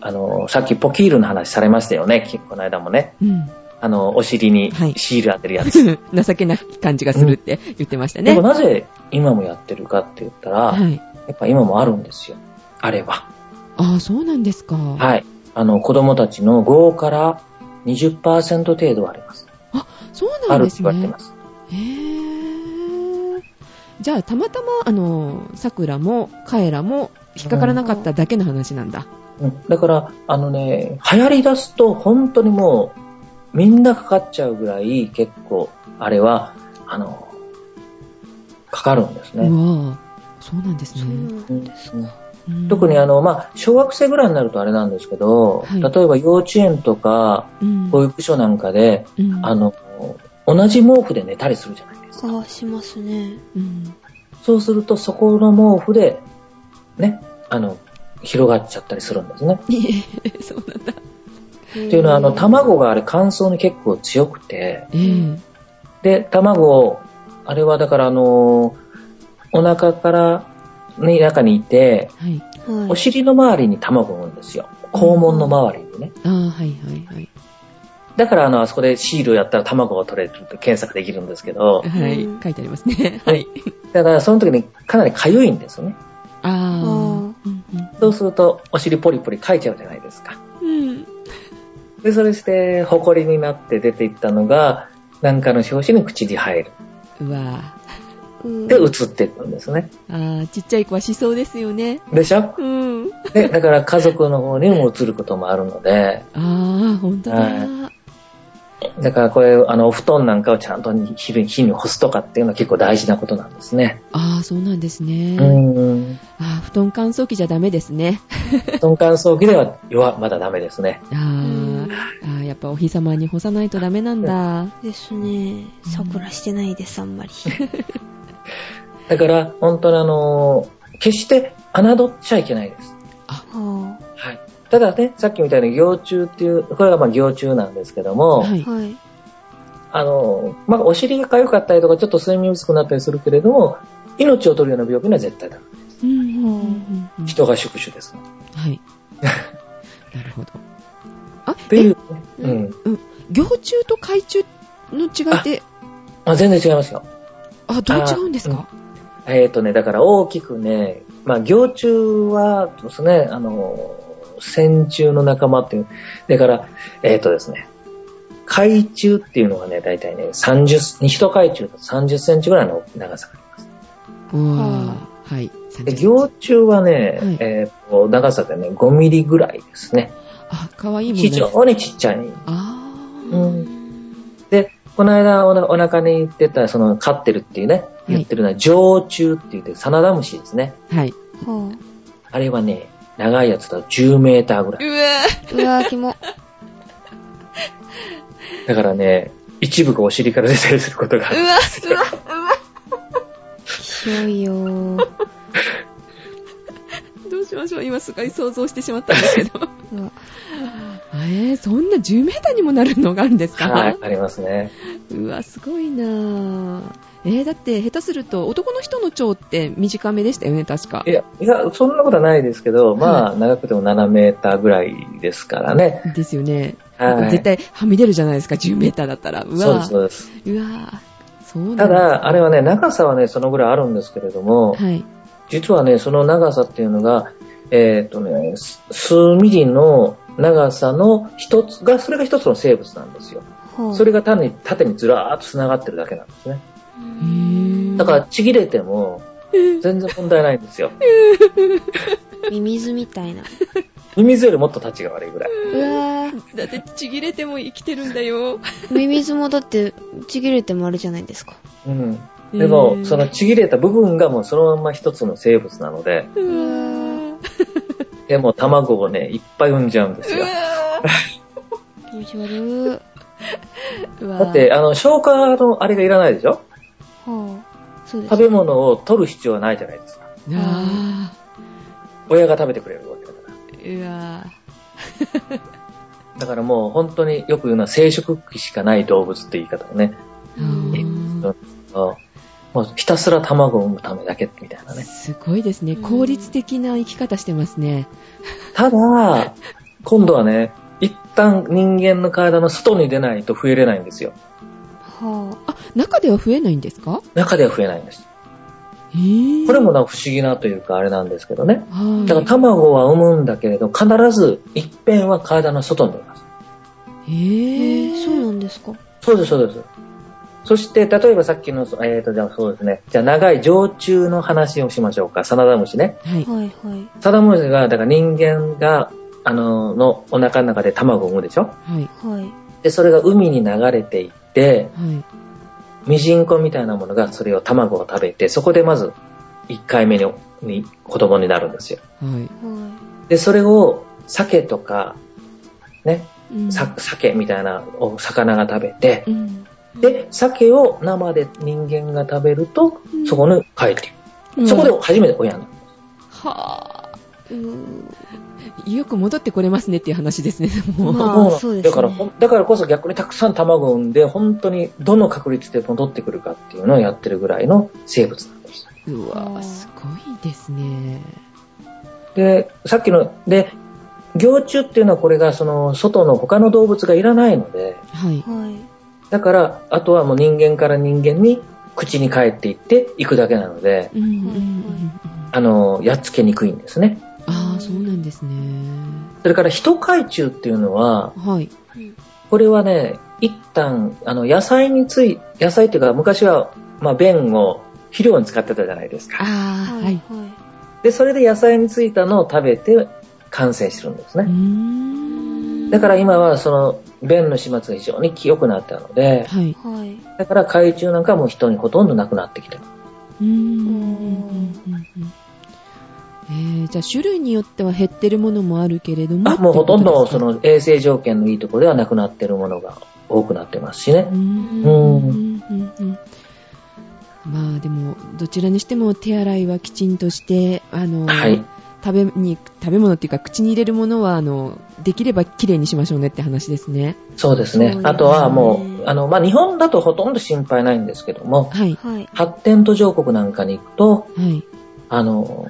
あの、さっきポキールの話されましたよね、きこの間もね。うん。あの、お尻にはいシール当てるやつ。情けな感じがするって言ってましたね。でもなぜ今もやってるかって言ったら、はい。やっぱ今もあるんですよ。あれば。ああ、そうなんですか。はい。あの、子供たちの5から20%程度はあります。そうあるってなんですね言われてま。す。へー。じゃあ、たまたま、あの、桜もカエラも引っかからなかっただけの話なんだ。うんだから、あのね、流行り出すと本当にもう、みんなかかっちゃうぐらい結構、あれは、あの、かかるんですね。そうなんですそうね。なんですか。うん特にあの、まあ、小学生ぐらいになるとあれなんですけど、はい例えば幼稚園とかうん保育所なんかで、うんあの、同じ毛布で寝たりするじゃないですか。あ、しますね。うんそうするとそこの毛布で、ね、あの、広がっちゃったりするんですね。そうなんだ。っていうのは、あの、卵があれ乾燥に結構強くて、ええで、卵を、あれはだからあの、お腹から、ね、中にいて、はい。はい。お尻の周りに卵を産むんですよ。肛門の周りにね。ああ、はいはいはい。だからあの、あそこでシールをやったら卵が取れるって検索できるんですけど、はいうん。書いてありますね。はい。だからその時にかなり痒いんですよね。ああ。そうすると、お尻ポリポリかいちゃうじゃないですか。うん。で、それして、ホコリになって出ていったのが、なんかの拍子に口に入る。うわうんで、移っていくんですね。ああ、ちっちゃい子はしそうですよね。でしょ？うん。で、だから家族の方にも移ることもあるので、ああ、ほんとだ。はだからこれ、あの、お布団なんかをちゃんと火に火に干すとかっていうのは結構大事なことなんですね。ああ、そうなんですね。うん。ああ、布団乾燥機じゃダメですね。布団乾燥機では弱、まだダメですね。あんあ、ああ、やっぱお日様に干さないとダメなんだ。ですね。桜してないです、あんまり。だから、本当にあの、決して侮っちゃいけないです。ただね、さっきみたいに行虫っていう、これがまあ行虫なんですけども、はいあ。。の、まあ、お尻が痒かったりとか、ちょっと睡眠薄くなったりするけれども、命を取るような病気には絶対だ。うんうんうんうん人が宿主です。はい。なるほど。あ、っていう、えうん。行虫と海虫の違いって、あ、全然違いますよ。あ、どう違うんですか？えっ、とね、だから大きくね、まあ、行虫はですね、あの、線虫の仲間っていう、だから、えっ、とですね、海虫っていうのがね、だいたいね、30、西と海虫と30センチぐらいの長さがあります。うわはーはい。で、行虫はね、はいえっ、と、長さでね、5ミリぐらいですね。あ、かわいいもんね。非常にちっちゃい。あうーんで、この間おなお腹に言ってた、その、飼ってるっていうね、い言ってるのは、常虫って言って、サナダムシですね。はい。はあれはね、長いやつだと10メーターぐらい。うわあ。うわー、キモ。だからね、一部がお尻から出たりすることがある。うわうわ広いよー。どうしましょう今すごい想像してしまったんですけど。うわえー、そんな10メーターにもなるのがあるんですか？はい、ありますね。うわ、すごいなぁ。えー、だって下手すると男の人の腸って短めでしたよね、確かい。や、いや、そんなことはないですけど、まあ、長くても7メーターぐらいですからね。ですよね。はい。絶対はみ出るじゃないですか、10メーターだったら。うわそうです、そうです。うわそうただ、あれはね、長さはね、そのぐらいあるんですけれども、はい。実はね、その長さっていうのが、えっ、とね、す数ミリの長さの一つが、それが一つの生物なんですよ。はあ。それが単に縦にずらーっと繋がってるだけなんですね。だから、ちぎれても、全然問題ないんですよ。ミミズみたいな。ミミズよりもっとタチが悪いぐらい。うわー。だってちぎれても生きてるんだよ。ミミズもだって、ちぎれてもあるじゃないですか。うん。でも、うんそのちぎれた部分がもうそのまま一つの生物なので、うわーでも卵をね、いっぱい産んじゃうんですよ。気持ち悪だって、あの、消化のあれがいらないでしょ？あ。そうです。食べ物を取る必要はないじゃないですか。あ親が食べてくれるわけだから。ーうわだからもう本当によく言うのは生殖器しかない動物って言い方をね。うーんもうひたすら卵を産むためだけみたいなね。すごいですね。うん効率的な生き方してますね。ただ、今度はね、一旦人間の体の外に出ないと増えれないんですよ。はあ、中では増えないんですか？中では増えないんです。これもなんか不思議なというかあれなんですけどね。はい。だから卵は産むんだけれど、必ず一遍は体の外に出ます。へえ、そうなんですか。そうです、そうです。そして、例えばさっきの、えっ、と、じゃあそうですね。じゃあ長い常駐の話をしましょうか。サナダムシね。はい。はいはい。サナダムシが、だから人間が、あの、のお腹の中で卵を産むでしょ？はい。はい。で、それが海に流れていって、はい。ミジンコみたいなものがそれを卵を食べて、そこでまず1回目にに子供になるんですよ。はい。はで、それを鮭とか、ね、うんさ鮭みたいなお魚が食べて、うん。い。で、鮭を生で人間が食べると、そこに帰っていく。うんそこで初めて親になる。はぁ。よく戻ってこれますねっていう話ですね、もう。まあもそうですねだからだからこそ逆にたくさん卵を産んで、本当にどの確率で戻ってくるかっていうのをやってるぐらいの生物なんです。うわすごいですね。で、さっきの、で、行虫っていうのはこれがその外の他の動物がいらないので、はい。はい。だから、あとはもう人間から人間に口に帰っていっていくだけなので、うんうんうんうんあの、やっつけにくいんですね。そうなんですね。それから人海虫っていうのは、はい。これはね、一旦、あの、野菜につい、野菜っていうか昔は、まあ、便を肥料に使ってたじゃないですか。ああ、はい。はい。で、それで野菜についたのを食べて感染してるんですうーね。ん。だから今はその、便の始末が非常に良くなったので、はい。はい。だから海虫なんかも人にほとんどなくなってきてる。うーんうんうんうんえー、じゃあ種類によっては減ってるものもあるけれども。あもうほとんどその衛生条件のいいところではなくなってるものが多くなってますしね。うーんうんうんうんまあでも、どちらにしても手洗いはきちんとして、あの、はい。食べに、食べ物っていうか口に入れるものは、あの、できればきれいにしましょうねって話ですね。そうですね。そうですねあとはもう、あの、まあ、日本だとほとんど心配ないんですけども、はい。はい。発展途上国なんかに行くと、はい。あの、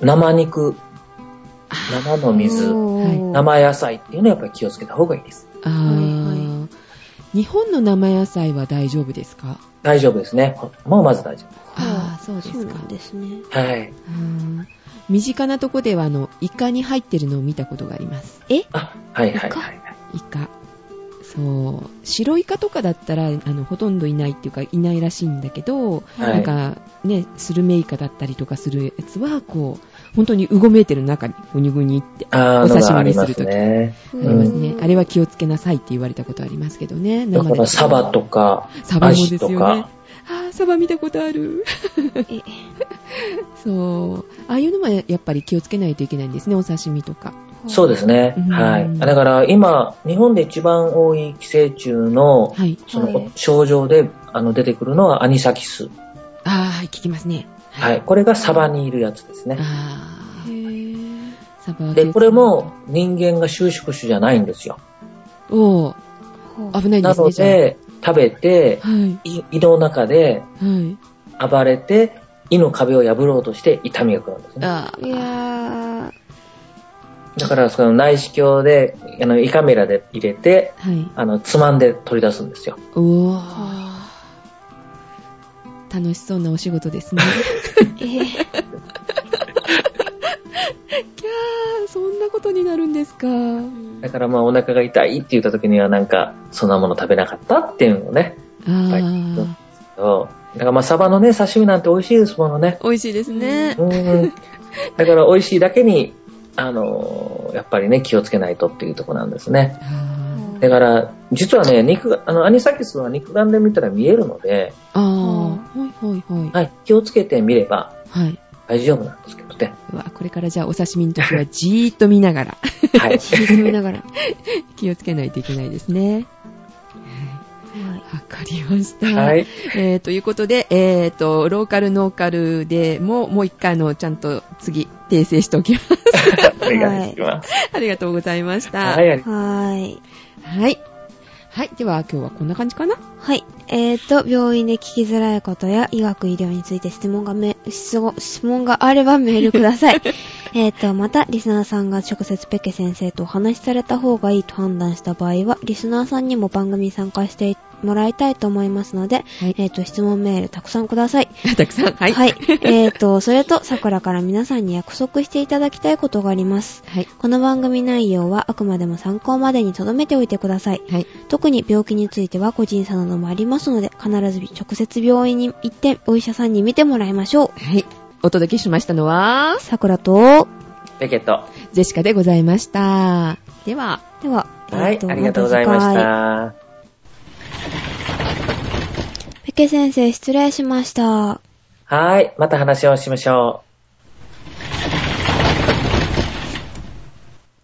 生肉、生の水、生野菜っていうのはやっぱり気をつけた方がいいです。あーはい日本の生野菜は大丈夫ですか？大丈夫ですね。もうまず大丈ああ、そうですか。ですね。夫。はい。うん身近なとこでは、あの、イカに入ってるのを見たことがあります。え？あ、はいはいはい。イカ。そう。白イカとかだったら、あの、ほとんどいないっていうか、いないらしいんだけど、はいなんか、ね、スルメイカだったりとかするやつは、こう、本当にうごめいてる中に、ぐにゅぐにって、お刺身にするときね。ありますね。うんあれは気をつけなさいって言われたことありますけどね。だからサバとか、サバもアですよね。あーサバ見たことある。え、そう。ああいうのはやっぱり気をつけないといけないんですね、お刺身とか。そうですねうん。はい。だから今、日本で一番多い寄生虫の、はい。そのはい症状であの出てくるのはアニサキス。ああ、はい、聞きますね。はい。これがサバにいるやつですね。で、これも人間が収縮種じゃないんですよ。お危ないんですね、じゃあ。ので、食べて、はい。い胃の中ではい。暴れて、胃の壁を破ろうとして痛みが来るんですね。あいやー、だから、その内視鏡で、あの、胃カメラで入れて、あ、はい。あの、つまんで取り出すんですよ。おーは楽しそうなお仕事ですね。えー、キャー、そんなことになるんですか。だからまあお腹が痛いって言った時にはなんか、そんなもの食べなかったっていうのをね。あはいあ、そうだからまあサバのね、刺身なんて美味しいですものね。美味しいですね。うん。だから美味しいだけに、あのーやっぱりね、気をつけないとっていうところなんですね。あだから、実はね、肉が、あの、アニサキスは肉眼で見たら見えるので、あ、ああ、はいはいはい。はい、気をつけてみればはい。大丈夫なんですけどね。うわ、これからじゃあお刺身の時はじーっと見ながらはい。聞いてみながら。気をつけないといけないですね。はい。わかりました。はい。えー、ということで、えー、と、ローカル、ノーカルでも、もう一回、あの、ちゃんと次、訂正しておきます。お願いします。ありがとうございました。はい、はーい。はい。はい。では、今日はこんな感じかな？はい。えーと、病院で聞きづらいことや医学医療について質問がめ、質問質問があればメールください。えーと、また、リスナーさんが直接ペケ先生とお話しされた方がいいと判断した場合は、リスナーさんにも番組に参加してもらいたいと思いますので、はいえーと、質問メールたくさんください。たくさん。はい。はい。えーと、それと、桜から皆さんに約束していただきたいことがあります。はい。この番組内容はあくまでも参考までに留めておいてください。はい。特に病気については個人差などもありますので、必ず直接病院に行ってお医者さんに見てもらいましょう。はい。お届けしましたのは、桜と、ペケット。ジェシカでございました。では、では、はい、えーとありがとうございまし。た。ペケ先生、失礼しました。はい、また話をしましょう。